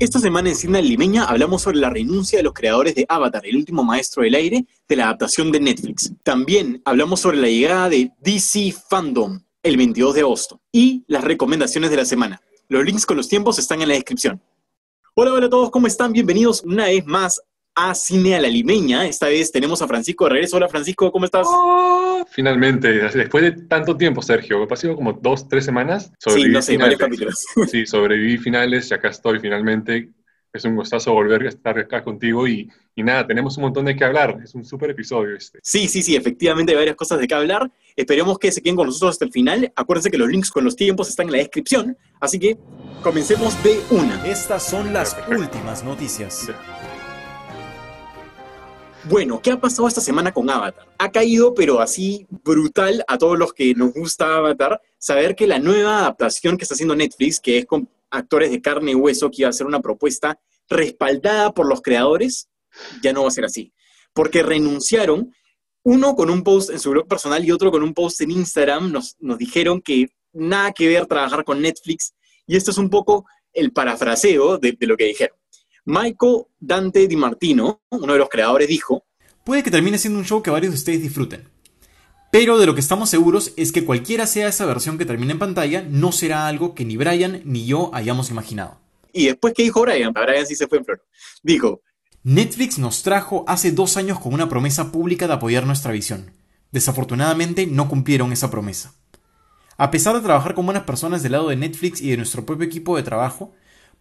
Esta semana en Cine Limeña hablamos sobre la renuncia de los creadores de Avatar, el último maestro del aire, de la adaptación de Netflix. También hablamos sobre la llegada de DC Fandom el 22 de agosto y las recomendaciones de la semana. Los links con los tiempos están en la descripción. Hola, hola a todos, ¿cómo están? Bienvenidos una vez más a Cine a la Limeña. Esta vez tenemos a Francisco de regreso. Hola Francisco, ¿cómo estás? Oh, finalmente, después de tanto tiempo, Sergio, ha pasado como dos, tres semanas. Sí, no sé, varios capítulos. Sí, sobreviví finales y acá estoy finalmente. Es un gustazo volver a estar acá contigo y, y nada, tenemos un montón de qué hablar. Es un súper episodio este. Sí, sí, sí, efectivamente hay varias cosas de qué hablar. Esperemos que se queden con nosotros hasta el final. Acuérdense que los links con los tiempos están en la descripción. Así que comencemos de una. Estas son las últimas noticias. Bueno, ¿qué ha pasado esta semana con Avatar? Ha caído, pero así brutal a todos los que nos gusta Avatar, saber que la nueva adaptación que está haciendo Netflix, que es con actores de carne y hueso, que iba a ser una propuesta respaldada por los creadores, ya no va a ser así. Porque renunciaron, uno con un post en su blog personal y otro con un post en Instagram, nos, dijeron que nada que ver trabajar con Netflix, y esto es un poco el parafraseo de lo que dijeron. Michael Dante Di Martino, uno de los creadores, dijo, Puede que termine siendo un show que varios de ustedes disfruten. Pero de lo que estamos seguros es que cualquiera sea esa versión que termine en pantalla, no será algo que ni Brian ni yo hayamos imaginado. y después, ¿qué dijo Brian? Brian sí se fue en flor. Dijo, Netflix nos trajo hace dos años con una promesa pública de apoyar nuestra visión. Desafortunadamente no cumplieron esa promesa. A pesar de trabajar con buenas personas del lado de Netflix y de nuestro propio equipo de trabajo,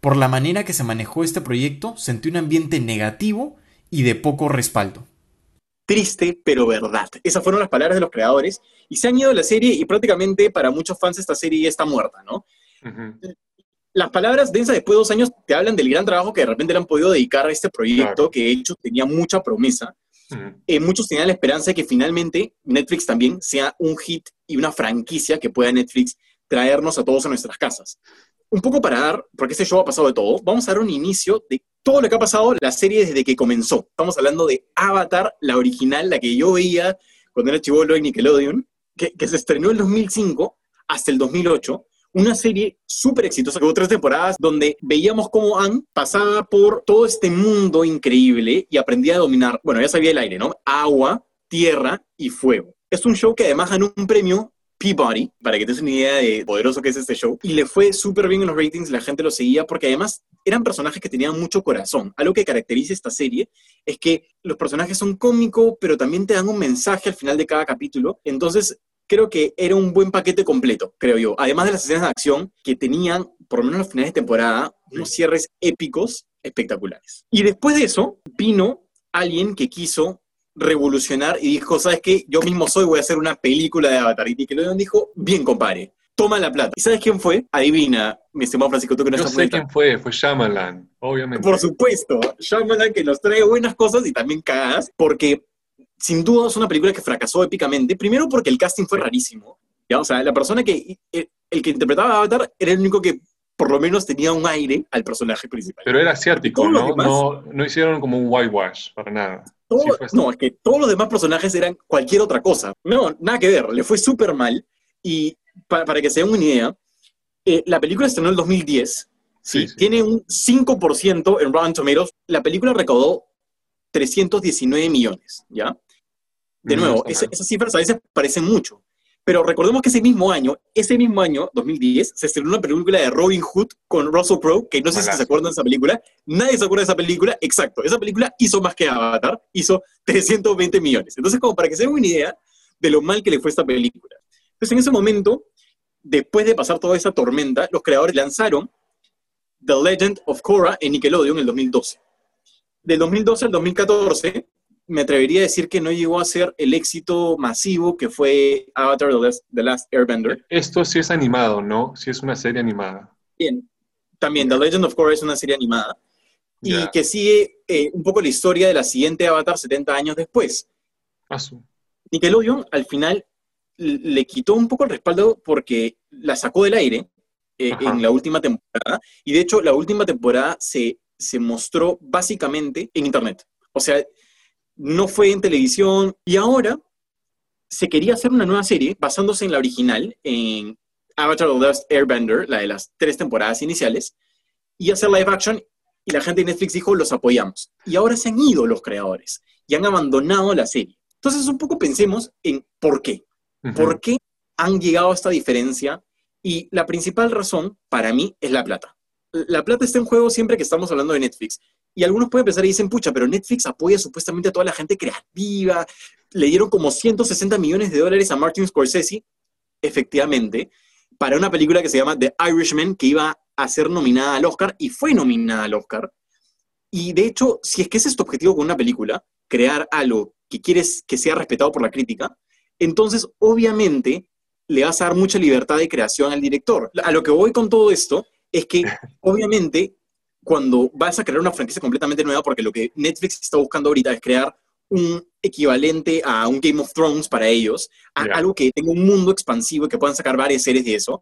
por la manera que se manejó este proyecto sentí un ambiente negativo y de poco respaldo. triste, pero verdad. Esas fueron las palabras de los creadores y se han ido de la serie y prácticamente para muchos fans esta serie ya está muerta, ¿no? Las palabras densas después de dos años te hablan del gran trabajo que de repente le han podido dedicar a este proyecto, Claro. que de hecho tenía mucha promesa. Eh, muchos tenían la esperanza de que finalmente Netflix también sea un hit y una franquicia que pueda Netflix traernos a todos a nuestras casas. Un poco para dar, porque este show ha pasado de todo, vamos a dar un inicio de todo lo que ha pasado la serie desde que comenzó. Estamos hablando de Avatar, la original, la que yo veía cuando era chivolo en Nickelodeon, que, se estrenó en 2005 hasta el 2008. Una serie súper exitosa que hubo tres temporadas donde veíamos cómo Anne pasaba por todo este mundo increíble y aprendía a dominar, bueno, ya sabía el aire, ¿no? Agua, tierra y fuego. Es un show que además ganó un premio Peabody, para que te des una idea de poderoso que es este show, y le fue súper bien en los ratings, la gente lo seguía porque además eran personajes que tenían mucho corazón. Algo que caracteriza esta serie es que los personajes son cómicos, pero también te dan un mensaje al final de cada capítulo. Entonces, creo que era un buen paquete completo, creo yo. Además de las escenas de acción que tenían, por lo menos en los finales de temporada, unos cierres épicos espectaculares. Y después de eso, vino alguien que quiso revolucionar y dijo, ¿sabes qué? Yo mismo soy, voy a hacer una película de Avatar. Y Nickelodeon dijo, bien, compadre, toma la plata. ¿Y sabes quién fue? Adivina, mi estimado Francisco, tú que no Yo sé quién fue, fue Shyamalan, obviamente. por supuesto, Shyamalan que nos trae buenas cosas y también cagadas, porque sin duda es una película que fracasó épicamente. Primero porque el casting fue rarísimo. ¿ya? O sea, la persona que, el, el que interpretaba a Avatar era el único que por lo menos tenía un aire al personaje principal. Pero era asiático, ¿no? demás- No, no hicieron como un whitewash, para nada. Todo- Sí, no, es que todos los demás personajes eran cualquier otra cosa. No, nada que ver, le fue súper mal. Y pa- para que se den una idea, eh, la película estrenó en el 2010, ¿sí? Sí, tiene un 5% en Rotten Tomatoes. La película recaudó 319 millones, ¿ya? De No nuevo, esa- mal. esas cifras a veces parecen mucho. Pero recordemos que ese mismo año, ese mismo año, 2010, se estrenó una película de Robin Hood con Russell Crowe, que no sé si se acuerdan de esa película. Nadie se acuerda de esa película. Exacto, esa película hizo más que Avatar, hizo 320 millones. Entonces, como para que se den una idea de lo mal que le fue esta película. Entonces, en ese momento, después de pasar toda esa tormenta, los creadores lanzaron The Legend of Korra en Nickelodeon en el 2012. Del 2012 al 2014, me atrevería a decir que no llegó a ser el éxito masivo que fue Avatar The Last, The Last Airbender. Esto sí es animado, ¿no? Sí es una serie animada. Bien. También The Legend of Korra es una serie animada y Ya. que sigue eh, un poco la historia de la siguiente Avatar 70 años después. Ah, su- Nickelodeon al final le quitó un poco el respaldo porque la sacó del aire eh, en la última temporada y de hecho la última temporada se, se mostró básicamente en internet. O sea, no fue en televisión y ahora se quería hacer una nueva serie basándose en la original, en Avatar The Last Airbender, la de las tres temporadas iniciales, y hacer live action y la gente de Netflix dijo, los apoyamos. Y ahora se han ido los creadores y han abandonado la serie. Entonces, un poco pensemos en por qué. ¿Por qué han llegado a esta diferencia? Y la principal razón, para mí, es la plata. La plata está en juego siempre que estamos hablando de Netflix. Y algunos pueden pensar y dicen, pucha, pero Netflix apoya supuestamente a toda la gente creativa. Le dieron como 160 millones de dólares a Martin Scorsese. Efectivamente, para una película que se llama The Irishman, que iba a ser nominada al Oscar y fue nominada al Oscar. Y de hecho, si es que ese es tu objetivo con una película, crear algo que quieres que sea respetado por la crítica, entonces obviamente le vas a dar mucha libertad de creación al director. A lo que voy con todo esto es que obviamente cuando vas a crear una franquicia completamente nueva, porque lo que Netflix está buscando ahorita es crear un equivalente a un Game of Thrones para ellos, algo que tenga un mundo expansivo y que puedan sacar varias series de eso,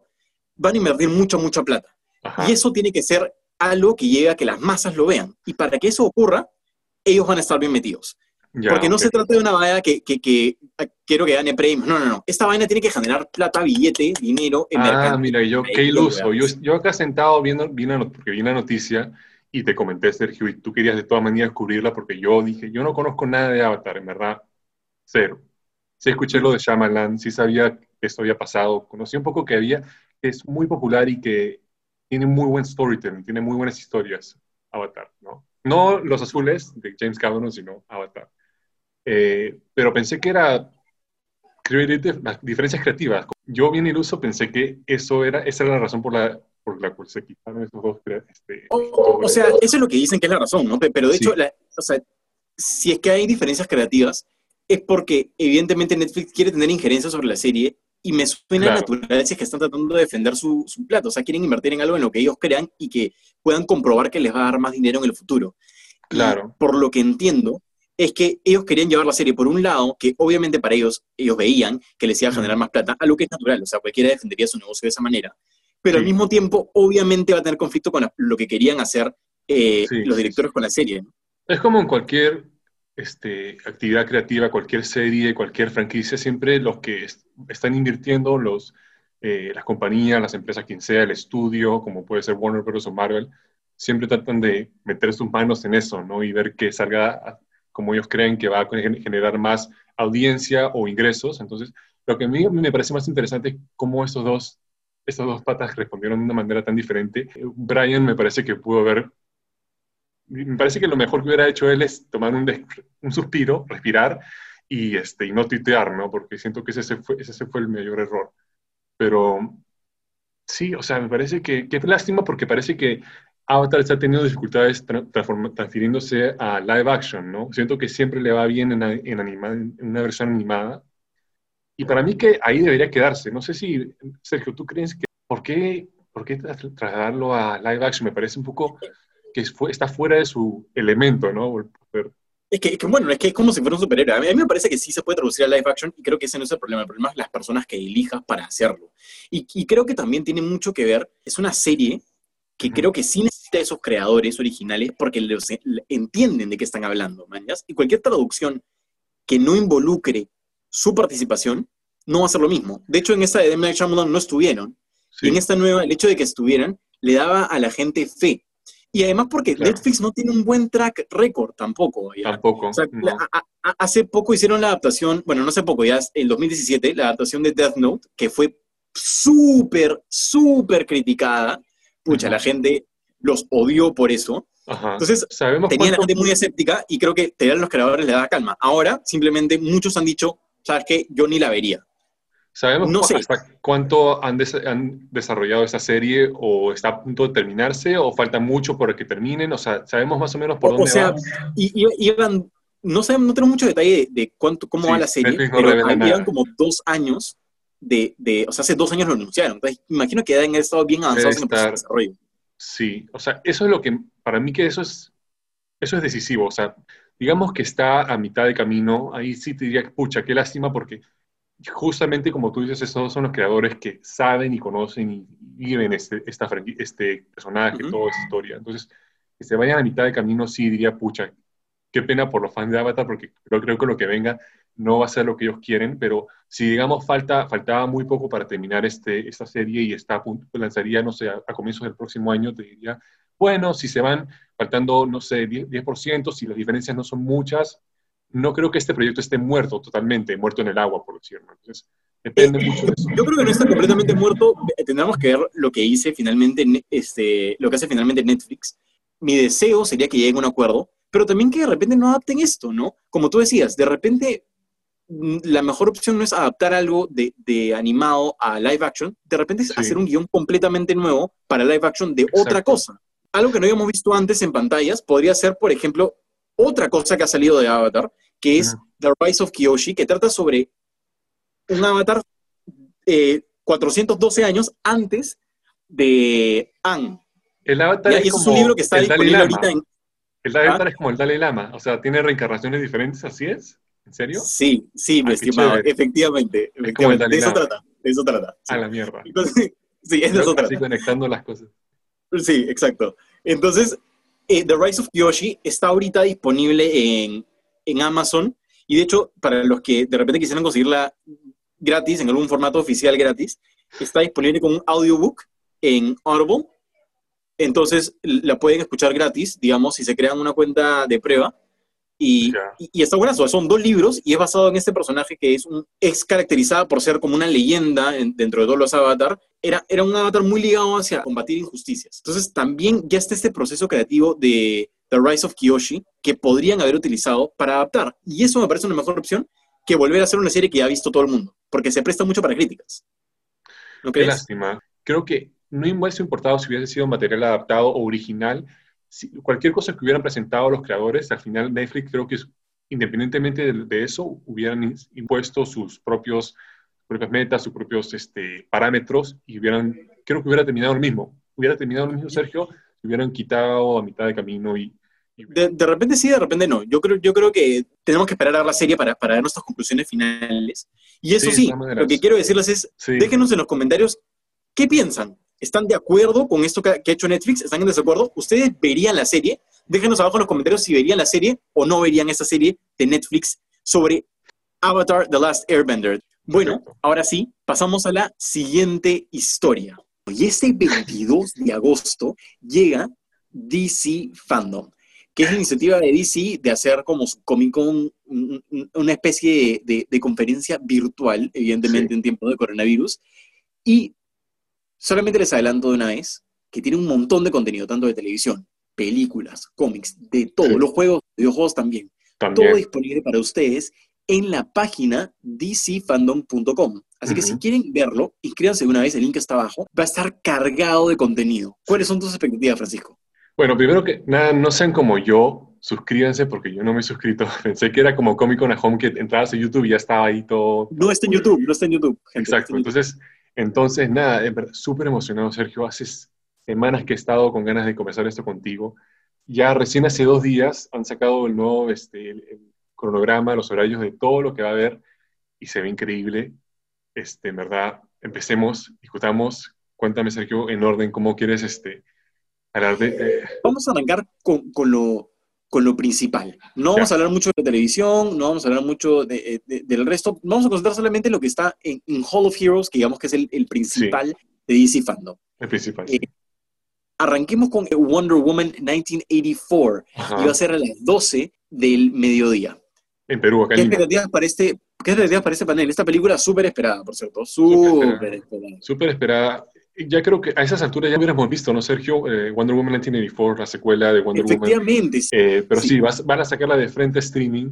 van a invertir mucha, mucha plata. Y eso tiene que ser algo que llegue a que las masas lo vean. Y para que eso ocurra, ellos van a estar bien metidos. Porque no se trata de una vaina que, que, que, quiero que gane premios. No, no, no. Esta vaina tiene que generar plata, billete, dinero en Ah, mira, yo qué iluso. Yo, yo, acá sentado viendo, vi porque vi una noticia y te comenté, Sergio, y tú querías de todas maneras cubrirla porque yo dije, yo no conozco nada de Avatar, en verdad, cero. Sí escuché lo de Shyamalan, sí sabía que esto había pasado, conocí un poco que había, que es muy popular y que tiene muy buen storytelling, tiene muy buenas historias, Avatar, ¿no? No los azules de James Cameron, sino Avatar. Eh, pero pensé que era creative, las diferencias creativas. Yo bien iluso pensé que eso era, esa era la razón por la, por la cual se quitaron esos dos. Este, o, sea, eso es lo que dicen que es la razón, ¿no? Pero de hecho, o sea, si es que hay diferencias creativas, es porque evidentemente Netflix quiere tener injerencia sobre la serie y me suena natural si es que están tratando de defender su, su plato, o sea, quieren invertir en algo en lo que ellos crean y que puedan comprobar que les va a dar más dinero en el futuro. Claro. por lo que entiendo, es que ellos querían llevar la serie por un lado, que obviamente para ellos, ellos veían que les iba a generar más plata, a lo que es natural, o sea, cualquiera defendería su negocio de esa manera, pero al mismo tiempo, obviamente va a tener conflicto con lo que querían hacer eh, los directores con la serie. Es como en cualquier este, actividad creativa, cualquier serie, cualquier franquicia, siempre los que están invirtiendo, los, eh, las compañías, las empresas, quien sea, el estudio, como puede ser Warner Bros. o Marvel, siempre tratan de meter sus manos en eso, ¿no? Y ver que salga como ellos creen que va a generar más audiencia o ingresos. Entonces, lo que a mí me parece más interesante es cómo estos dos, estos dos patas respondieron de una manera tan diferente. Brian me parece que pudo haber, me parece que lo mejor que hubiera hecho él es tomar un, un suspiro, respirar y, este, y no tuitear, ¿no? Porque siento que ese fue, ese fue el mayor error. Pero sí, o sea, me parece que, que lástima porque parece que Avatar está teniendo dificultades transfiriéndose a live action, ¿no? Siento que siempre le va bien en, en, una versión animada. Y para mí que ahí debería quedarse. No sé si, Sergio, ¿tú crees que... ¿Por qué, por qué trasladarlo a live action? Me parece un poco que está fuera de su elemento, ¿no? Es que, bueno, es que es como si fuera un superhéroe. A mí, me parece que sí se puede traducir a live action y creo que ese no es el problema. El problema es las personas que elijas para hacerlo. Y, y creo que también tiene mucho que ver, es una serie que creo que sí necesita esos creadores originales porque los, entienden de qué están hablando, mañas. Y cualquier traducción que no involucre su participación no va a ser lo mismo. De hecho, en esta de Demi no estuvieron. Y en esta nueva, el hecho de que estuvieran le daba a la gente fe. Y además porque Netflix no tiene un buen track record tampoco. Tampoco. hace poco hicieron la adaptación, bueno, no hace poco, ya en 2017, la adaptación de Death Note, que fue súper, súper criticada pucha, la gente los odió por eso. Entonces, ¿Sabemos tenía la gente muy escéptica y creo que tener a los creadores le da calma. Ahora, simplemente muchos han dicho, ¿sabes qué? Yo ni la vería. ¿Sabemos no cuánto han, desarrollado esa serie o está a punto de terminarse o falta mucho para que terminen? O sea, ¿sabemos más o menos por dónde o sea, Y, no, sabemos, no tenemos mucho detalle de, cuánto, cómo va la serie, pero llevan como dos años de, o sea, hace dos años lo anunciaron, entonces imagino que deben haber estado bien avanzados en el desarrollo. Sí, o sea, eso es lo que, para mí que eso es, eso es decisivo, o sea, digamos que está a mitad de camino, ahí sí te diría, pucha, qué lástima porque justamente como tú dices, esos son los creadores que saben y conocen y viven este, esta, este personaje, toda esa historia. Entonces, que se vayan a mitad de camino, sí diría, pucha, qué pena por los fans de Avatar, porque creo, creo que lo que venga no va a ser lo que ellos quieren, pero si digamos falta, faltaba muy poco para terminar este, esta serie y está a punto, lanzaría, no sé, a, comienzos del próximo año, te diría, bueno, si se van faltando, no sé, 10%, si las diferencias no son muchas, no creo que este proyecto esté muerto totalmente, muerto en el agua, por decirlo. Entonces, depende mucho de eso. Yo creo que no está completamente muerto. Tendremos que ver lo que hice finalmente, este, lo que hace finalmente Netflix. Mi deseo sería que lleguen a un acuerdo, pero también que de repente no adapten esto, ¿no? Como tú decías, de repente la mejor opción no es adaptar algo de, de animado a live action, de repente es Sí. hacer un guion completamente nuevo para live action de otra cosa. Algo que no habíamos visto antes en pantallas podría ser, por ejemplo, otra cosa que ha salido de Avatar, que es. The Rise of Kyoshi, que trata sobre un Avatar eh, 412 años antes de Aang. El Avatar Ya, es un libro que está disponible ahorita en... El Avatar es como el Dalai Lama, o sea, tiene reencarnaciones diferentes, ¿así es? ¿En serio? Sí, sí, mi Ah, qué estimado, efectivamente. efectivamente. De eso trata, de eso trata. sí. A la mierda. Entonces, sí, es de eso trata. conectando las cosas. Sí, exacto. Entonces, eh, The Rise of Kyoshi está ahorita disponible en, en Amazon. Y de hecho, para los que de repente quisieran conseguirla gratis, en algún formato oficial gratis, está disponible con un audiobook en Audible. Entonces, la pueden escuchar gratis, digamos, si se crean una cuenta de prueba. Y, y, y está buenazo. Son dos libros y es basado en este personaje que es, un, es caracterizada por ser como una leyenda en- dentro de todos los avatar. Era, era un avatar muy ligado hacia combatir injusticias. Entonces también ya está este proceso creativo de The Rise of Kyoshi que podrían haber utilizado para adaptar. Y eso me parece una mejor opción que volver a hacer una serie que ya ha visto todo el mundo, porque se presta mucho para críticas. ¿No Qué lástima. Creo que no hubiese importado si hubiese sido material adaptado o original. Si- cualquier cosa que hubieran presentado los creadores, al final Netflix creo que independientemente de, de eso, hubieran impuesto sus propios propias metas, sus propios este, parámetros y hubieran, creo que hubiera terminado lo mismo. Hubiera terminado lo mismo, Sergio, si hubieran quitado a mitad de camino y... y- De, de repente sí, de repente no. Yo creo, yo creo que tenemos que esperar a la serie para, para dar nuestras conclusiones finales. Y eso Sí, lo que quiero decirles es, sí. déjenos en los comentarios qué piensan. ¿Están de acuerdo con esto que, ha hecho Netflix? ¿Están en desacuerdo? ¿Ustedes verían la serie? Déjenos abajo en los comentarios si verían la serie o no verían esta serie de Netflix sobre Avatar The Last Airbender. Bueno, Perfecto. ahora sí, pasamos a la siguiente historia. Y este 22 de agosto llega DC Fandom, que es la iniciativa de DC de hacer como su Comic Con un- un- una especie de, de- de conferencia virtual, evidentemente Sí. en tiempo de coronavirus. Y solamente les adelanto de una vez que tiene un montón de contenido, tanto de televisión, películas, cómics, de todo, Sí. los juegos, videojuegos también También. todo disponible para ustedes en la página dcfandom.com. Así que si quieren verlo, inscríbanse de una vez, el link está abajo. Va a estar cargado de contenido. ¿Cuáles son tus expectativas, Francisco? Bueno, primero que nada, no sean como yo, suscríbanse porque yo no me he suscrito. Pensé que era como Comic Con at Home que entrabas a YouTube y ya estaba ahí todo. No está en YouTube, no está en YouTube. gente, Exacto. en YouTube. Entonces, entonces nada, súper emocionado, Sergio. Hace semanas que he estado con ganas de conversar esto contigo. Ya recién hace dos días han sacado el nuevo este, el, cronograma, los horarios de todo lo que va a haber y se ve increíble. Este, en verdad, empecemos, discutamos. Cuéntame, Sergio, en orden, cómo quieres este, hablar de... Vamos a arrancar con, con lo, con lo principal. No vamos a hablar mucho de televisión, no vamos a hablar mucho de- de- del resto. Vamos a concentrar solamente en lo que está en, en Hall of Heroes, que digamos que es el, el principal de DC Fandom. el principal. Eh, Arranquemos con Wonder Woman 1984. Ajá. y va a ser a las 12 del mediodía. En Perú, acá ¿Qué en Lima. para este, qué expectativas para este panel? Esta película súper esperada, por cierto. Súper esperada. Súper esperada. Ya creo que a esas alturas ya hubiéramos visto, ¿no, Sergio? Eh, Wonder Woman 1984, la secuela de Wonder Woman. Efectivamente. sí. Eh, pero Sí. sí, vas- van a sacarla de frente a streaming.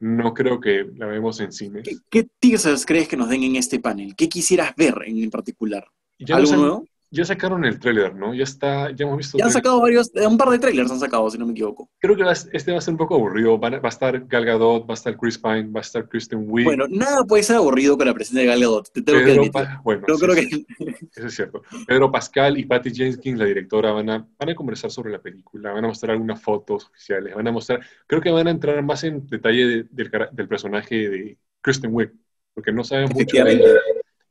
No creo que la vemos en cines. ¿Qué, qué teasers crees que nos den en este panel? ¿Qué quisieras ver en particular? Ya, ¿Algo nos han- nuevo? Ya sacaron el tráiler, ¿no? Ya está, ya hemos visto. Ya han sacado varios, eh, un par de trailers han sacado, si no me equivoco. Creo que este va a ser un poco aburrido. Va a, va a estar Gal Gadot, va a estar Chris Pine, va a estar Kristen Wiig. Bueno, nada puede ser aburrido con la presencia de Gal Gadot, te tengo que Pedro admitir. Pa- bueno, No sí, creo sí, que... eso es cierto. Pedro Pascal y Patty Jenkins, la directora, van a, van a conversar sobre la película, van a mostrar algunas fotos oficiales, van a mostrar, creo que van a entrar más en detalle de- del, del personaje de Kristen Wiig, porque no sabemos mucho de ella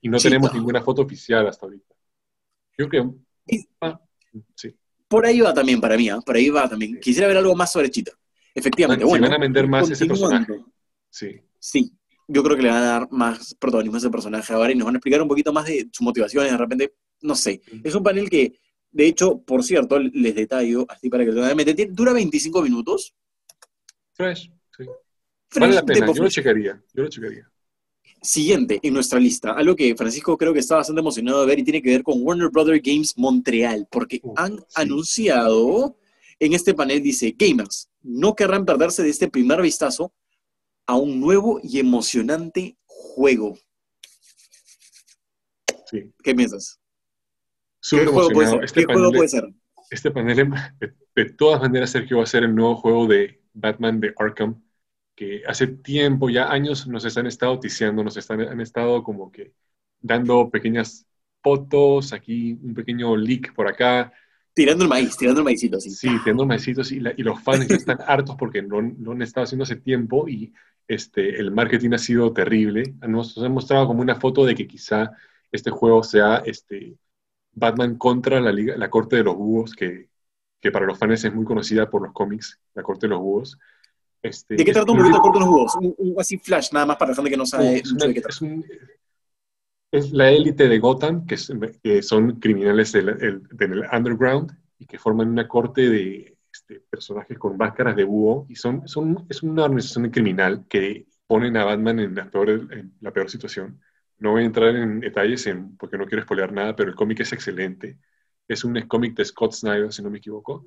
y no tenemos ninguna foto oficial hasta ahorita. Yo creo ah, sí. Por ahí va también para mí, ¿ah? por ahí va también. Quisiera ver algo más sobre Chita. Efectivamente, Si bueno. van a vender más ese personaje. Sí, Sí, yo creo que le van a dar más protagonismo a ese personaje ahora y nos van a explicar un poquito más de sus motivaciones, de repente, no sé. Es un panel que De hecho, por cierto, les detallo, así para que lo vean, dura 25 minutos. Fresh, sí. vale la pena, yo lo checaría, yo lo checaría. Siguiente en nuestra lista, algo que Francisco creo que está bastante emocionado de ver y tiene que ver con Warner Brothers Games Montreal, porque han anunciado en este panel, dice, gamers, no querrán perderse de este primer vistazo a un nuevo y emocionante juego. ¿Qué piensas? ¿Qué, juego puede, ser? Este panel, puede ser? Este panel, de, todas maneras, Sergio, va a ser el nuevo juego de Batman de Arkham, que hace tiempo, ya años, nos han estado ticiando, nos están, han estado como que dando pequeñas fotos, aquí un pequeño leak por acá. Tirando el maíz, tirando el maízito, sí. Sí, tirando el maízito, sí, y los fans están hartos porque lo, lo, han estado haciendo hace tiempo y este, el marketing ha sido terrible. Nos, han mostrado como una foto de que quizá este juego sea este, Batman contra la, Liga, la Corte de los Búhos, que, que, para los fans es muy conocida por los cómics, la Corte de los Búhos. Este, ¿De qué trata un poquito la Corte de los Búhos? Un, así flash, nada más para la gente que no sabe es, de qué trata. Es, la élite de Gotham, que, son criminales del, del, underground y que forman una corte de este, personajes con máscaras de búho y son, son, es una organización criminal que ponen a Batman en la peor, en la peor situación no voy a entrar en detalles en, porque no quiero spoilear nada, pero el cómic es excelente. Es un cómic de Scott Snyder, si no me equivoco.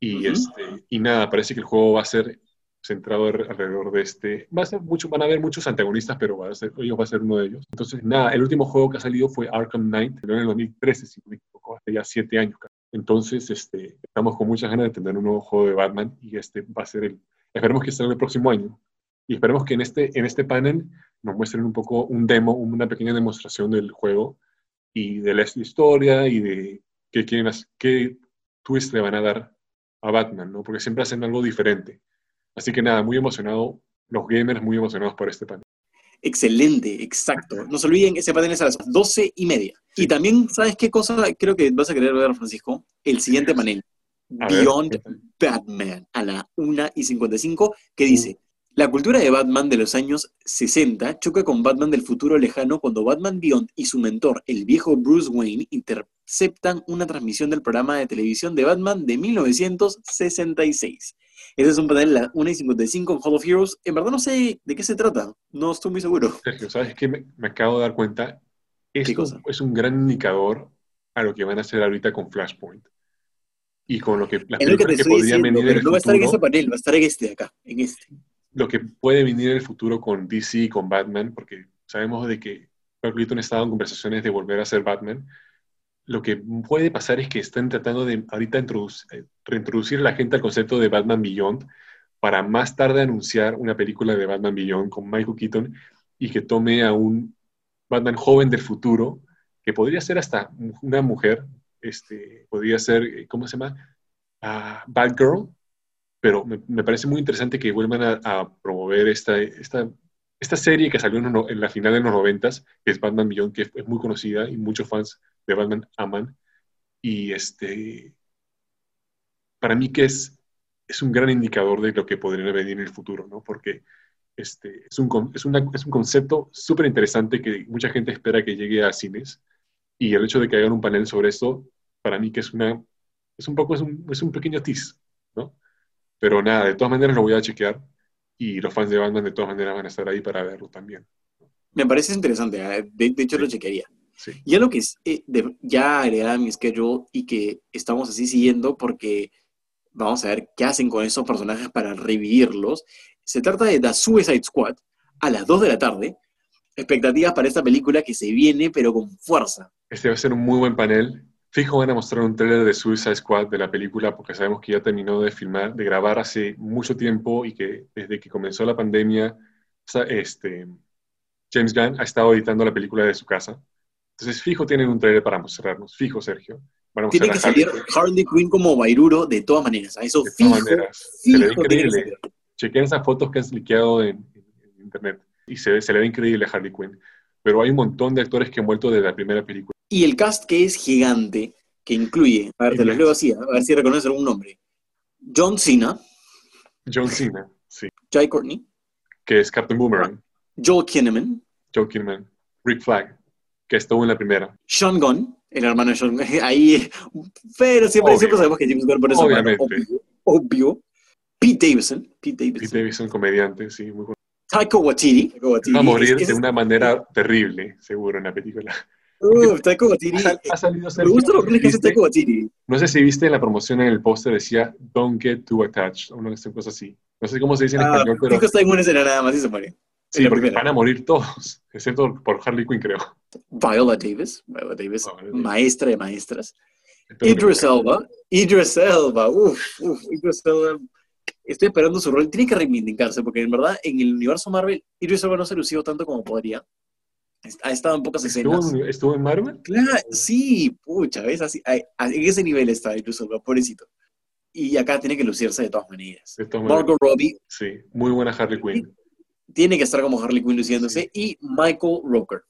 Y, este, y nada, parece que el juego va a ser centrado alrededor de este. Va a ser mucho, van a haber muchos antagonistas, pero va a ser, ellos va a ser uno de ellos. Entonces, nada, el último juego que ha salido fue Arkham Knight, en el 2013, si no me equivoco, hace ya siete años. Entonces, este, estamos con muchas ganas de tener un nuevo juego de Batman y este va a ser el. Esperemos que salga el próximo año. Y esperemos que en este, en este panel nos muestren un poco un demo, una pequeña demostración del juego y de la historia y de qué, quieren, qué twist le van a dar a Batman, ¿no? Porque siempre hacen algo diferente. Así que nada, muy emocionado, los gamers muy emocionados por este panel. Excelente, exacto. No se olviden, ese panel es a las 12 y media. Y también, ¿sabes qué cosa creo que vas a querer ver, Francisco? El siguiente panel, Beyond Batman, a la 1 y 55, que dice, la cultura de Batman de los años 60 choca con Batman del futuro lejano cuando Batman Beyond y su mentor, el viejo Bruce Wayne, interceptan una transmisión del programa de televisión de Batman de 1966. Este es un panel de la 1 y 55 en Hall of Heroes. En verdad no sé de qué se trata, no estoy muy seguro. Sergio, ¿sabes qué? Me, acabo de dar cuenta. Esto es un gran indicador a lo que van a hacer ahorita con Flashpoint. Y con lo que las películas que, podrían venir en el No va a estar en ese panel, va a estar en este de acá, en este lo que puede venir en el futuro con DC y con Batman, porque sabemos de que Clark ha estado en conversaciones de volver a ser Batman. Lo que puede pasar es que están tratando de ahorita eh, reintroducir a la gente al concepto de Batman Beyond para más tarde anunciar una película de Batman Beyond con Michael Keaton y que tome a un Batman joven del futuro, que podría ser hasta una mujer, este, podría ser, ¿cómo se llama? Uh, Batgirl, pero me, parece muy interesante que vuelvan a, promover esta, esta, esta, serie que salió en, la final de los noventas, que es Batman Beyond, que es, muy conocida y muchos fans de Batman aman. Y este, para mí que es, es un gran indicador de lo que podría venir en el futuro, ¿no? Porque este, es, un, es, una, es un concepto súper interesante que mucha gente espera que llegue a cines. Y el hecho de que hagan un panel sobre esto, para mí que es una, es un poco, es un, es un pequeño tease, ¿no? Pero nada, de todas maneras lo voy a chequear y los fans de Batman de todas maneras van a estar ahí para verlo también. Me parece interesante, ¿eh? de, hecho lo chequearía. Y algo que es eh, ya agregada a mi schedule y que estamos así siguiendo porque vamos a ver qué hacen con esos personajes para revivirlos. Se trata de The Suicide Squad a las 2 de la tarde. Expectativas para esta película que se viene, pero con fuerza. Este va a ser un muy buen panel. Fijo van a mostrar un trailer de Suicide Squad de la película porque sabemos que ya terminó de filmar, de grabar hace mucho tiempo y que desde que comenzó la pandemia, este, James Gunn ha estado editando la película de su casa. Entonces, fijo tienen un trailer para mostrarnos. Fijo, Sergio. Tiene que salir Harley Quinn como Bairuro de todas maneras. eso de todas maneras. se le ve increíble. Chequen esas fotos que han liqueado en, internet y se, se le ve increíble a Harley Quinn. Pero hay un montón de actores que han vuelto de la primera película. Y el cast que es gigante, que incluye, a ver, te los leo así, a ver si reconoces algún nombre. John Cena. John Cena, sí. Jai Courtney. Que es Captain Boomerang. Joel Kinnaman. Joel Kinnaman. Rick Flag. Que estuvo en la primera. Sean Gunn, el hermano de Sean Gunn, ahí, pero siempre, Obvio. siempre sabemos que James Gunn por eso Obviamente. obvio, obvio. Pete Davidson, Pete Davidson, Pete Davidson, comediante, sí, muy bueno. Taika Waititi, Va a morir es- de una manera terrible, seguro, en la película. Uh, Taika Waititi, Ha, sal- ha salido me gusta lo que hace ¿viste? Taika Waititi. No sé si viste en la promoción en el póster decía Don't get too attached, o una cosa así. No sé cómo se dice en Ah, español, pero Fijo está en una escena nada más y se muere. sí, porque primera. van a morir todos, excepto por Harley Quinn, creo. Viola Davis, Viola Davis, maestra de maestras. Idris. Elba, Idris Elba, uff, uff, Idris Elba. Estoy esperando su rol. Tiene que reivindicarse porque en verdad en el universo Marvel, Idris Elba no se lució tanto como podría. Ha estado en pocas ¿Estuvo, escenas. en- ¿Estuvo en Marvel? Claro, sí, pucha, ¿ves? Así, ay, a- en ese nivel está Idris Elba, pobrecito. Y acá tiene que lucirse de todas maneras. Margot Robbie Sí, muy buena Harley Quinn. tiene que estar como Harley Quinn luciéndose. Y Michael Rooker.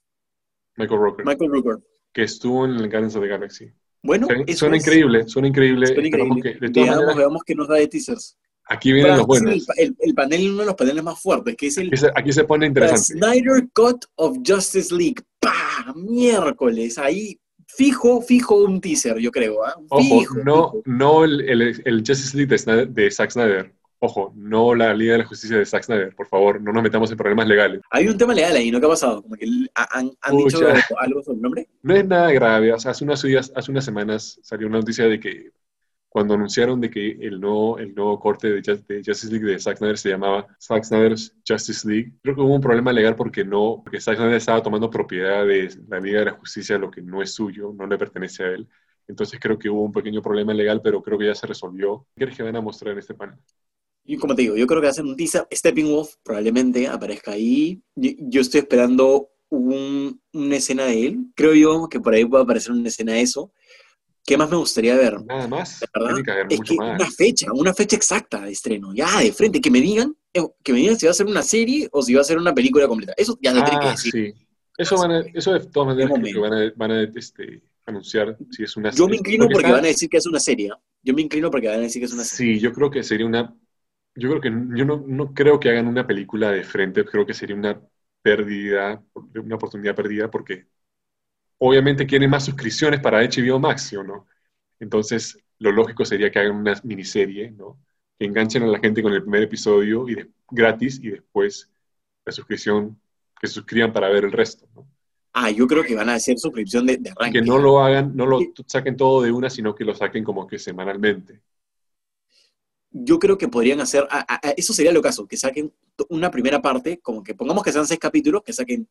Michael Rooker, Michael Rooker. que estuvo en el Guardians of the Galaxy. Bueno, Suena, eso suena es. increíble, suena increíble. Suena increíble. que, de Veamos, maneras, veamos qué nos da de teasers. aquí vienen los Para- buenos. el, el panel, uno de los paneles más fuertes, que es el Aquí se, aquí se pone interesante. Snyder Cut of Justice League. ¡Pah! Miércoles. Ahí, fijo, fijo un teaser, yo creo. Ojo, Fijo, no, fijo. no el, el, el Justice League de, Snyder- de Zack Snyder. Ojo, no la Liga de la Justicia de Zack Snyder. Por favor, no nos metamos en problemas legales. Hay un tema legal ahí, ¿no? ¿Qué ha pasado? Como que ha- han, han dicho algo sobre el nombre. No es nada grave. O sea, hace unas, días- hace unas semanas salió una noticia de que cuando anunciaron de que el nuevo, el nuevo corte de, Ju- de Justice League de Zack Snyder se llamaba Zack Snyder's Justice League, creo que hubo un problema legal porque no, porque Zack Snyder estaba tomando propiedad de la Liga de la Justicia, lo que no es suyo, no le pertenece a él. Entonces creo que hubo un pequeño problema legal, pero creo que ya se resolvió. ¿Qué crees que van a mostrar en este panel? Y como te digo, yo creo que hacen un teaser. Steppenwolf probablemente aparezca ahí. Yo, yo estoy esperando un- una escena de él. Creo yo que por ahí va a aparecer una escena de eso. ¿Qué más me gustaría ver? Nada más. ¿verdad? Que haber Es que más. una fecha, una fecha exacta de estreno, ya de frente, que me digan, eh, que me digan si va a ser una serie o si va a ser una película completa. Eso ya lo tienen que Ah, decir. sí. Eso, van a- eso de todas maneras que van a, van a, este, anunciar si es una Yo me inclino porque está- van a decir que es una serie. ¿ah? Yo me inclino porque van a decir que es una serie. Sí, yo creo que sería una. Yo creo que yo no, no creo que hagan una película de frente, creo que sería una pérdida, una oportunidad perdida, porque obviamente quieren más suscripciones para HBO Max, ¿sí o no? Entonces, lo lógico sería que hagan una miniserie, ¿no? Que enganchen a la gente con el primer episodio y de- gratis y después la suscripción, que se suscriban para ver el resto, ¿no? Ah, yo creo que van a hacer suscripción de, de arranque. que no lo hagan, no lo saquen todo de una, sino que lo saquen como que semanalmente. Yo creo que podrían hacer, a- a- a- eso sería lo caso, que saquen una primera parte, como que pongamos que sean seis capítulos, que saquen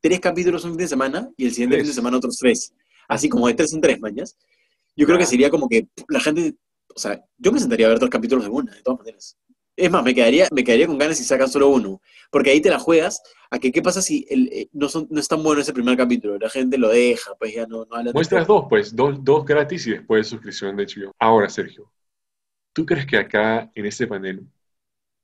tres capítulos un fin de semana y el siguiente Tres. fin de semana otros tres. Así como de tres en tres, mañas. Yo creo Ah. que sería como que la gente, o sea, yo me sentaría a ver dos capítulos de una, de todas maneras. Es más, me quedaría, me quedaría con ganas si sacan solo uno. Porque ahí te la juegas a que qué pasa si el, eh, no, son, no es tan bueno ese primer capítulo. La gente lo deja, pues ya no, no habla Muestras dos, pues, dos, dos gratis y después suscripción de HBO. Ahora, Sergio, ¿tú crees que acá en este panel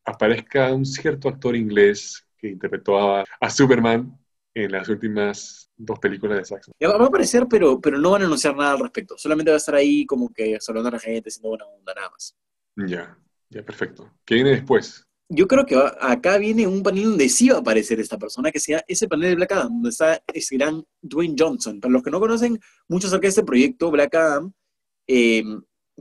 aparezca un cierto actor inglés que interpretó a, a Superman en las últimas dos películas de Saxon? Va a aparecer, pero, pero no van a anunciar nada al respecto. Solamente va a estar ahí como que saludando a la gente, haciendo buena onda, nada más. Ya, ya, perfecto. ¿Qué viene después? Yo creo que va- acá viene un panel donde sí va a aparecer esta persona, que sea ese panel de Black Adam, donde está ese gran Dwayne Johnson. Para los que no conocen mucho acerca de este proyecto, Black Adam, eh,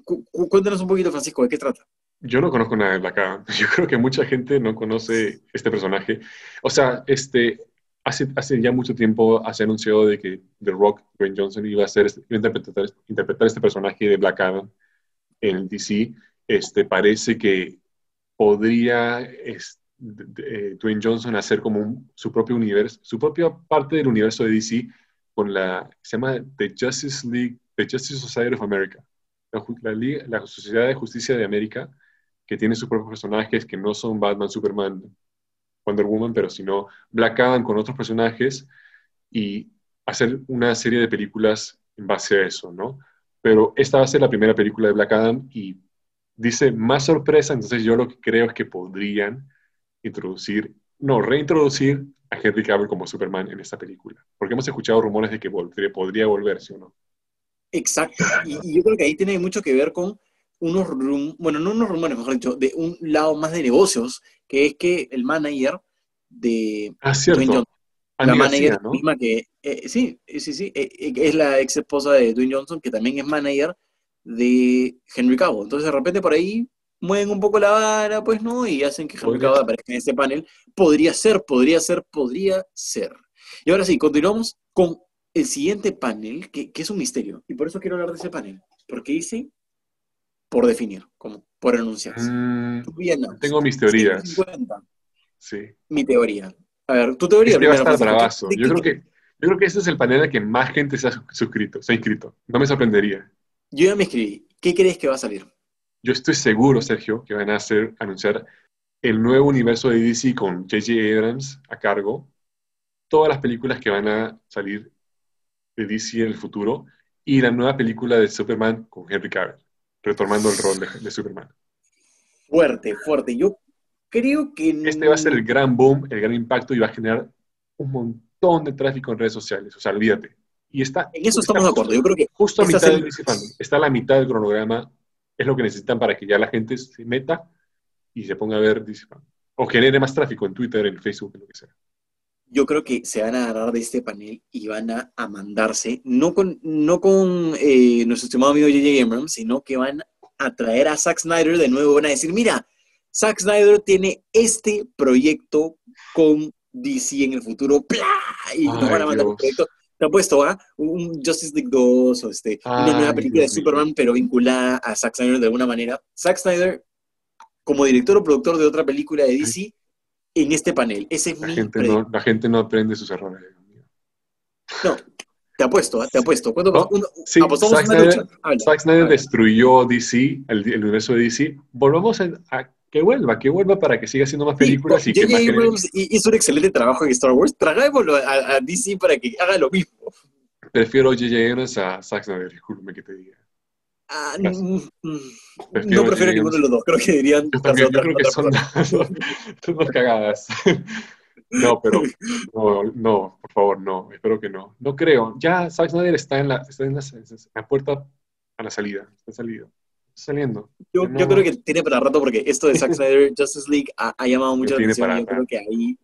cu- cu- cuéntanos un poquito, Francisco, ¿de qué trata? Yo no conozco nada de Black Adam. Yo creo que mucha gente no conoce este personaje. O sea, este, hace, hace ya mucho tiempo se anunció de que The Rock, Dwayne Johnson, iba a, hacer, este- interpretar, interpretar este personaje de Black Adam en DC. Este, parece que podría es- eh, Dwayne Johnson hacer como su propio universo, su propia parte del universo de DC con la, se llama The Justice League, The Justice Society of America, la, Sociedad de Justicia de América, que tiene sus propios personajes que no son Batman, Superman, Wonder Woman, pero sino Black Adam con otros personajes y hacer una serie de películas en base a eso, ¿no? Pero esta va a ser la primera película de Black Adam y dice más sorpresa, entonces yo lo que creo es que podrían introducir, no, reintroducir a Henry Cavill como Superman en esta película. Porque hemos escuchado rumores de que podría volver, ¿sí o no? Exacto. Y, y yo creo que ahí tiene mucho que ver con unos rum- bueno, no unos rumores, mejor dicho, de un lado más de negocios, que es que el manager de Ah, Dwayne cierto. Johnson, la manager García, ¿no? misma que Eh, sí, sí, sí. Eh, eh, es la ex esposa de Dwayne Johnson, que también es manager de Henry Cavill. Entonces, de repente por ahí mueven un poco la vara, pues, ¿no? Y hacen que Henry. Cavill aparezca en ese panel. Podría ser, podría ser, podría ser. Y ahora sí, continuamos con el siguiente panel, que, que es un misterio. Y por eso quiero hablar de ese panel. Porque dice, por definir, como por enunciarse. Mm, tengo mis teorías. 150. Sí. Mi teoría. A ver, tu teoría. Este va a primero, estar Francisco. bravazo. ¿De Yo creo que, yo creo que este es el panel al que más gente se ha suscrito, se ha inscrito. No me sorprendería. Yo ya me escribí. ¿Qué crees que va a salir? Yo estoy seguro, Sergio, que van a hacer, anunciar el nuevo universo de DC con J.J. Abrams a cargo, todas las películas que van a salir de DC en el futuro y la nueva película de Superman con Henry Cavill, retomando el rol de, de Superman. Fuerte, fuerte. Yo creo que... Este va a ser el gran boom, el gran impacto y va a generar un montón de tráfico en redes sociales. O sea, olvídate. Y está, En eso está estamos de acuerdo. Yo creo que Justo a mitad del el-. Está a la mitad del cronograma. Es lo que necesitan para que ya la gente se meta y se ponga a ver DC Fandom. O genere más tráfico en Twitter, en Facebook, en lo que sea. Yo creo que se van a agarrar de este panel y van a, a mandarse, no con, no con eh, nuestro estimado amigo J.J. Abrams, sino que van a traer a Zack Snyder de nuevo. Van a decir, mira, Zack Snyder tiene este proyecto con DC en el futuro. ¡plá! Y nos Ay, van a mandar un proyecto. Te apuesto, ¿ah? Un Justice League 2 o este, una nueva película Dios de. Superman, pero vinculada a Zack Snyder de alguna manera. Zack Snyder, como director o productor de otra película de DC, en este panel. Ese es La mi gente, no, la gente no aprende sus errores. No, te apuesto, te apuesto. ¿Cuánto No, uno- sí, apostamos Zack Snyder-. Zack Snyder destruyó DC, el, el universo de DC. Volvamos a, a que vuelva, que vuelva para que siga haciendo más películas Sí, y que más Abrams hizo un excelente trabajo en Star Wars. Tragámoslo a, a DC para que haga lo mismo. Prefiero J.J. Abrams a Zack Snyder, discúlpeme que te diga. Ah, mm, mm, Prefiero no prefiero ninguno de los dos. Creo que deberían Yo también, yo creo que son, dos cagadas. No, pero no, no, por favor, no, espero que no. No creo. Ya Zack Snyder está en la, está en la, en la puerta a la salida. Está salido. Está saliendo. Yo, No. yo creo que tiene para rato porque esto de Zack Snyder Justice League ha, ha llamado mucho la tiene atención. Yo creo que ahí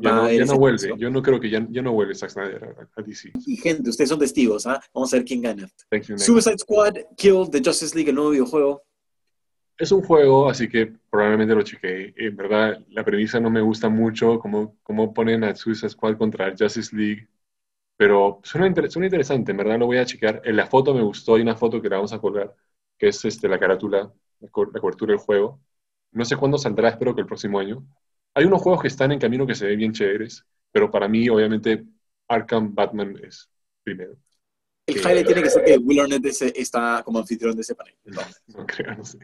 Ya no, ya vuelve. Yo no creo que ya, ya no vuelve Zack Snyder a, a DC. Y gente, ustedes son testigos, ¿ah? Vamos a ver quién gana. Thank you, next. Suicide Squad, Kill the Justice League, el nuevo videojuego. Es un juego, así que probablemente lo chequeé. En verdad, la premisa no me gusta mucho, cómo, cómo ponen a Suicide Squad contra Justice League. Pero suena, inter- suena interesante, en verdad lo voy a chequear. En la foto me gustó, hay una foto que la vamos a colgar, que es este, la carátula, la, co- la cobertura del juego. No sé cuándo saldrá, espero que el próximo año. Hay unos juegos que están en camino que se ven bien chéveres, pero para mí, obviamente, Arkham Batman es primero. El highlight tiene que ser que Will Arnett está como anfitrión de ese panel. No creo, no sé.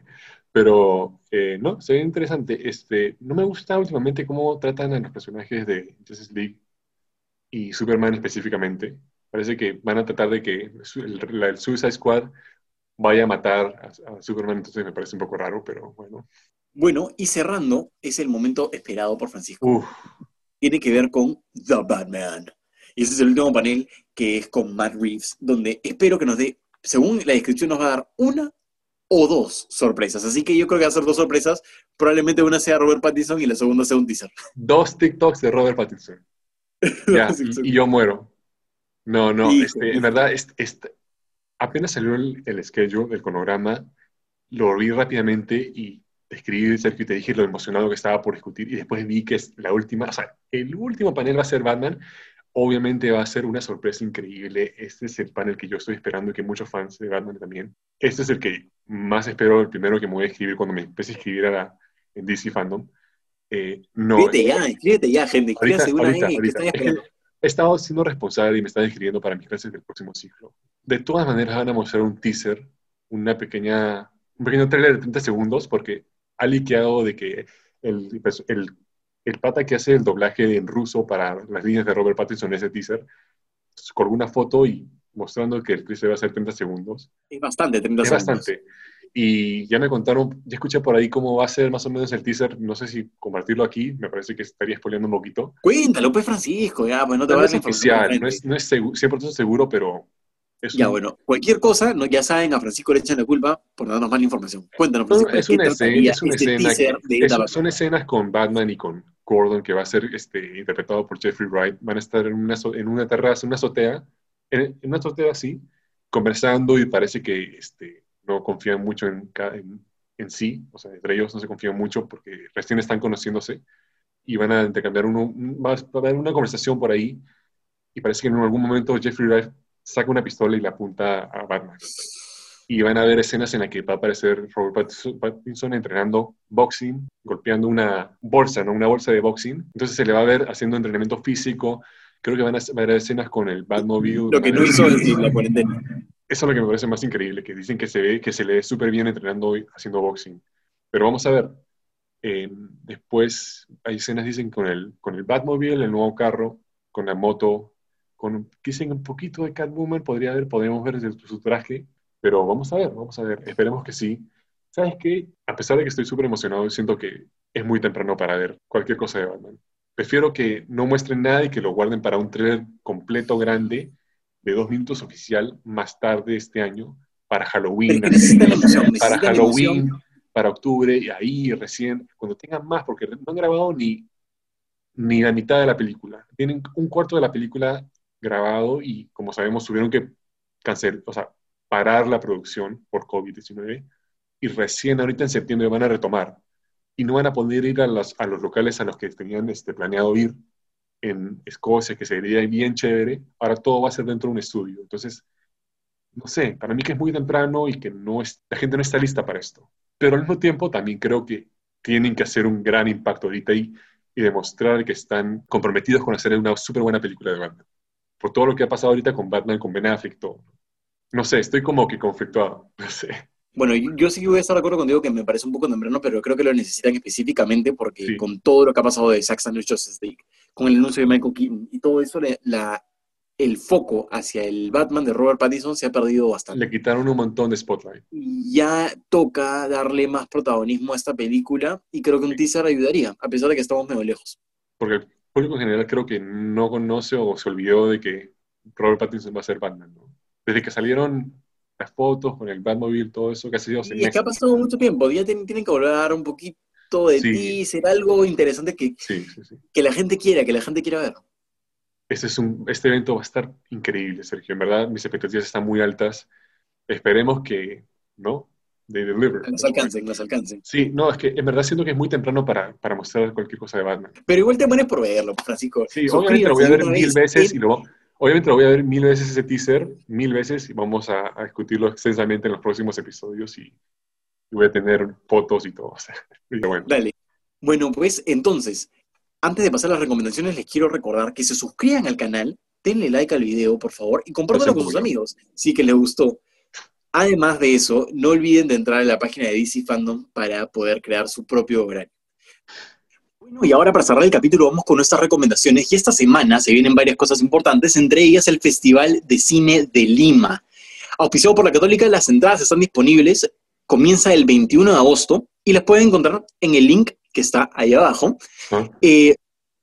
Pero, eh, no, se ve interesante. Este, no me gusta últimamente cómo tratan a los personajes de Justice League y Superman específicamente. Parece que van a tratar de que el, el Suicide Squad vaya a matar a, a Superman, entonces me parece un poco raro, pero bueno. Bueno, y cerrando, es el momento esperado por Francisco. Uf, Tiene que ver con The Batman. Y ese es el último panel que es con Matt Reeves, donde espero que nos dé, según la descripción, nos va a dar una o dos sorpresas. Así que yo creo que va a ser dos sorpresas. Probablemente una sea Robert Pattinson y la segunda sea un teaser. dos TikToks de Robert Pattinson. Ya, y, y yo muero. No, no, este, en verdad, es- este- apenas salió el, el schedule, el cronograma, lo vi rápidamente y escribí, Sergio, y te dije lo emocionado que estaba por discutir, y después vi que es la última, o sea, el último panel va a ser Batman, obviamente va a ser una sorpresa increíble, este es el panel que yo estoy esperando y que muchos fans de Batman también, este es el que más espero, el primero que me voy a escribir cuando me empiece a escribir a la, en DC Fandom. Eh, no, Escríbete ya, escríbete ya, gente. Ahorita, ahorita, ahorita. Es que he estado siendo responsable y me están escribiendo para mis clases del próximo ciclo. De todas maneras van a mostrar un teaser, una pequeña, un pequeño trailer de 30 segundos, porque ha liqueado de que el, pues, el, el pata que hace el doblaje en ruso para las líneas de Robert Pattinson en ese teaser, colgó una foto y mostrando que el teaser va a ser 30 segundos. Es bastante, 30 Es segundos. bastante. Y ya me contaron, ya escuché por ahí cómo va a ser más o menos el teaser. No sé si compartirlo aquí, me parece que estaría spoileando un poquito. Cuéntalo, pues, Francisco, ya, pues no te No es a oficial, no es, no es segu- 100% seguro, pero es Ya, un- bueno, cualquier cosa, no, ya saben, a Francisco le echan la culpa por darnos más información. Cuéntanos, no, Francisco, ¿de es una escena, es una este escena que- de es- son escenas con Batman y con, Gordon, que va a ser este, interpretado por Jeffrey Wright, van a estar en una, en una terraza, en una azotea, en, una azotea así, conversando y parece que este, no confían mucho en, en, en, sí, o sea, entre ellos no se confían mucho porque recién están conociéndose y van a intercambiar uno, va a haber una conversación por ahí y parece que en algún momento Jeffrey Wright saca una pistola y la apunta a Batman. Y van a ver escenas en las que va a aparecer Robert Pattinson entrenando boxing, golpeando una bolsa, ¿no? Una bolsa de boxing. Entonces se le va a ver haciendo entrenamiento físico. Creo que van a haber escenas con el Batmobile. Lo que no hizo en la cuarentena. Eso es lo que me parece más increíble, que dicen que se ve, que se le ve súper bien entrenando haciendo boxing. Pero vamos a ver. Eh, después hay escenas, dicen, con el, con el Batmobile, el nuevo carro, con la moto, con dicen un poquito de Catwoman, podría haber, podemos ver su traje, pero vamos a ver, vamos a ver, esperemos que sí. ¿Sabes qué? A pesar de que estoy súper emocionado, siento que es muy temprano para ver cualquier cosa de Batman. Prefiero que no muestren nada y que lo guarden para un trailer completo grande de dos minutos oficial más tarde este año para Halloween. para Halloween, para octubre y ahí recién, cuando tengan más, porque no han grabado ni, ni la mitad de la película. Tienen un cuarto de la película grabado y como sabemos tuvieron que cancelar, o sea, parar la producción por COVID-19 y recién ahorita en septiembre van a retomar y no van a poder ir a los, a los locales a los que tenían este, planeado ir en Escocia, que sería bien chévere, ahora todo va a ser dentro de un estudio. Entonces, no sé, para mí que es muy temprano y que no es, la gente no está lista para esto. Pero al mismo tiempo también creo que tienen que hacer un gran impacto ahorita y, y demostrar que están comprometidos con hacer una súper buena película de banda por todo lo que ha pasado ahorita con Batman, con Ben Affleck, todo. No sé, estoy como que conflictuado, no sé. Bueno, yo sí voy a estar de acuerdo contigo que me parece un poco temprano, pero creo que lo necesitan específicamente porque con todo lo que ha pasado de Zack Snyder Justice League, con el anuncio de Michael Keaton y todo eso, la, el foco hacia el Batman de Robert Pattinson se ha perdido bastante. Le quitaron un montón de spotlight. Ya toca darle más protagonismo a esta película y creo que un teaser ayudaría, a pesar de que estamos medio lejos. Porque público en general creo que no conoce o se olvidó de que Robert Pattinson va a ser Batman, ¿no? Desde que salieron las fotos con el Batmobile, todo eso que ha sido... Y es que ha pasado mucho tiempo, ya tienen, que volver a dar un poquito de ti, ser algo interesante que, que la gente quiera, que la gente quiera ver. Este, es un, este evento va a estar increíble, Sergio. En verdad, mis expectativas están muy altas. Esperemos que, ¿no? De Deliver. Nos alcancen, nos alcancen. Sí, no, es que en verdad siento que es muy temprano para, para mostrar cualquier cosa de Batman. Pero igual te pones por verlo, Francisco. Sí, obviamente lo voy a ver mil veces y lo Obviamente lo voy a ver mil veces ese teaser, mil veces, y vamos a, discutirlo extensamente en los próximos episodios y, voy a tener fotos y todo. bueno. Dale. Bueno, pues entonces, antes de pasar a las recomendaciones, les quiero recordar que se suscriban al canal, denle like al video, por favor, y compártanlo con sus amigos, sí que les gustó. Además de eso, no olviden de entrar a la página de DC Fandom para poder crear su propio horario. Bueno, y ahora para cerrar el capítulo vamos con nuestras recomendaciones y esta semana se vienen varias cosas importantes, entre ellas el Festival de Cine de Lima. Auspiciado por la Católica, las entradas están disponibles, comienza el 21 de agosto y las pueden encontrar en el link que está ahí abajo. Ah. Eh,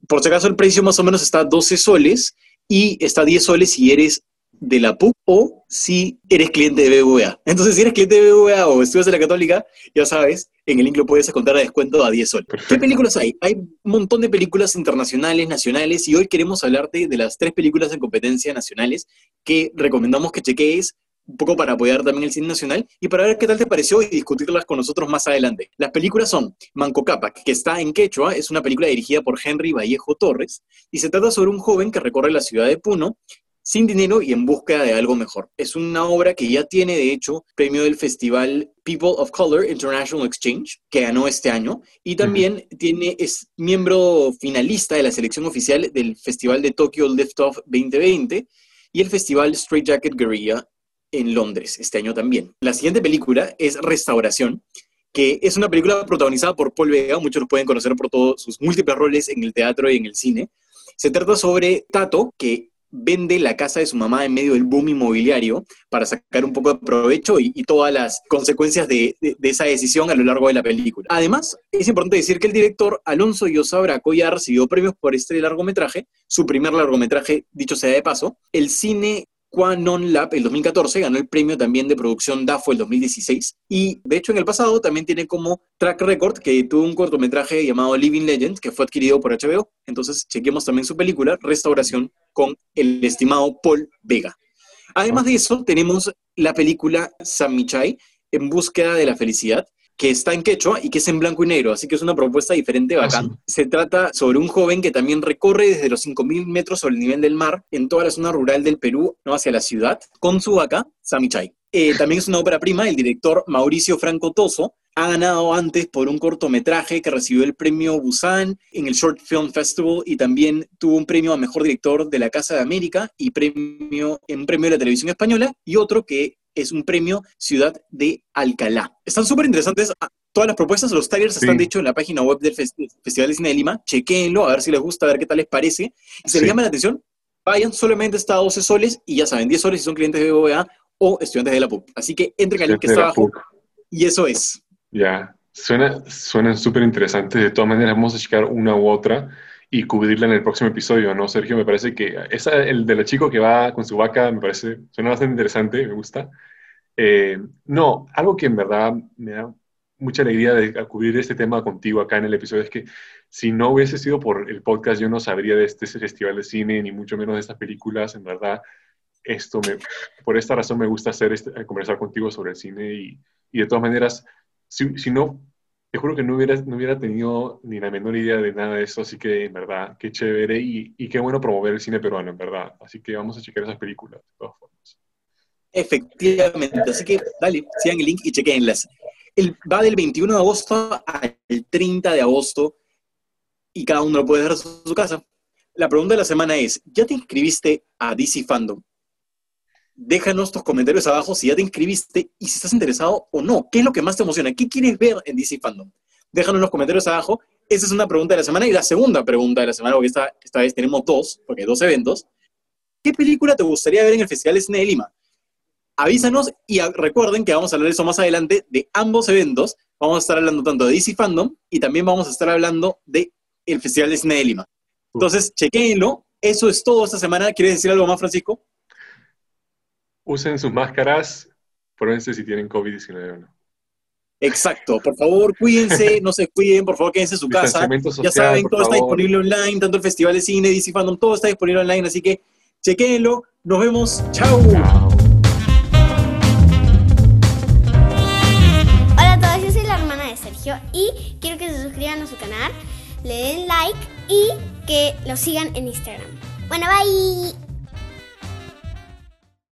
por si acaso el precio más o menos está 12 soles y está 10 soles si eres de la PUC o si eres cliente de BBVA. Entonces, si eres cliente de BBVA o estudias en la Católica, ya sabes, en el link lo puedes encontrar a descuento a 10 soles. ¿Qué películas hay? Hay un montón de películas internacionales, nacionales, y hoy queremos hablarte de las tres películas en competencia nacionales que recomendamos que chequees un poco para apoyar también el cine nacional y para ver qué tal te pareció y discutirlas con nosotros más adelante. Las películas son Manco Cápac, que está en Quechua, es una película dirigida por Henry Vallejo Torres y se trata sobre un joven que recorre la ciudad de Puno sin dinero y en búsqueda de algo mejor. Es una obra que ya tiene, de hecho, premio del Festival People of Color International Exchange, que ganó este año, y también tiene, es miembro finalista de la selección oficial del Festival de Tokyo Liftoff 2020 y el Festival Straight Jacket Guerrilla en Londres este año también. La siguiente película es Restauración, que es una película protagonizada por Paul Vega, muchos lo pueden conocer por todos sus múltiples roles en el teatro y en el cine. Se trata sobre Tato, que vende la casa de su mamá en medio del boom inmobiliario para sacar un poco de provecho y, todas las consecuencias de, esa decisión a lo largo de la película. Además, es importante decir que el director Alonso Yosa Braco ya recibió premios por este largometraje, su primer largometraje, dicho sea de paso. El cine Quanon Lab el 2014, ganó el premio también de producción DAFO el 2016 y de hecho en el pasado también tiene como track record que tuvo un cortometraje llamado Living Legend que fue adquirido por HBO. Entonces chequemos también su película Restauración con el estimado Paul Vega. Además de eso tenemos la película Samichai en búsqueda de la felicidad que está en quechua y que es en blanco y negro, así que es una propuesta diferente, ah, bacán. Se trata sobre un joven que también recorre desde los 5.000 metros sobre el nivel del mar en toda la zona rural del Perú, ¿no? hacia la ciudad, con su vaca, Samichay. Eh, también es una ópera prima, el director Mauricio Franco Toso ha ganado antes por un cortometraje que recibió el premio Busan en el Short Film Festival y también tuvo un premio a Mejor Director de la Casa de América y premio en un premio de la televisión española y otro que es un premio Ciudad de Alcalá. Están súper interesantes ah, todas las propuestas, los trailers están de hecho en la página web del Festival de Cine de Lima, chequéenlo, a ver si les gusta, a ver qué tal les parece. Y si les llama la atención, vayan solamente hasta 12 soles y ya saben, 10 soles si son clientes de BBVA o estudiantes de la PUC. Así que entren al link que está abajo y eso es. Ya, suena, suena súper interesante. De todas maneras, vamos a checar una u otra y cubrirla en el próximo episodio, ¿no, Sergio? Me parece que esa, el de la chico que va con su vaca, me parece, suena bastante interesante, me gusta. Eh, no, algo que en verdad me da mucha alegría de cubrir este tema contigo acá en el episodio es que si no hubiese sido por el podcast, yo no sabría de este festival de cine, ni mucho menos de estas películas. En verdad, esto me, por esta razón me gusta hacer este, conversar contigo sobre el cine y, y de todas maneras, si, si no te juro que no hubiera, no hubiera tenido ni la menor idea de nada de eso, así que en verdad, qué chévere y, y qué bueno promover el cine peruano, en verdad. Así que vamos a checar esas películas, de todas formas. Efectivamente, así que dale, sigan el link y chequenlas. El, va del 21 de agosto al 30 de agosto y cada uno lo puede ver en su casa. La pregunta de la semana es, ¿ya te inscribiste a DC Fandom? Déjanos tus comentarios abajo si ya te inscribiste y si estás interesado o no. ¿Qué es lo que más te emociona? ¿Qué quieres ver en DC Fandom? Déjanos los comentarios abajo. Esa es una pregunta de la semana. Y la segunda pregunta de la semana, porque esta, esta vez tenemos dos, porque hay dos eventos. ¿Qué película te gustaría ver en el Festival de Cine de Lima? Avísanos y recuerden que vamos a hablar de eso más adelante, de ambos eventos. Vamos a estar hablando tanto de DC Fandom y también vamos a estar hablando del el Festival de Cine de Lima. Entonces, chequéenlo. Eso es todo esta semana. ¿Quieres decir algo más, Francisco? Usen sus máscaras, pruébense si tienen COVID-19 o no. Exacto, por favor, cuídense, no se cuiden, por favor, quédense en su casa. ya saben, todo está disponible online, tanto el Festival de Cine, DC Fandom, todo está disponible online, así que chequéenlo. Nos vemos. Chao. Hola a todos, yo soy la hermana de Sergio y quiero que se suscriban a su canal, le den like y que lo sigan en Instagram. Bueno, bye.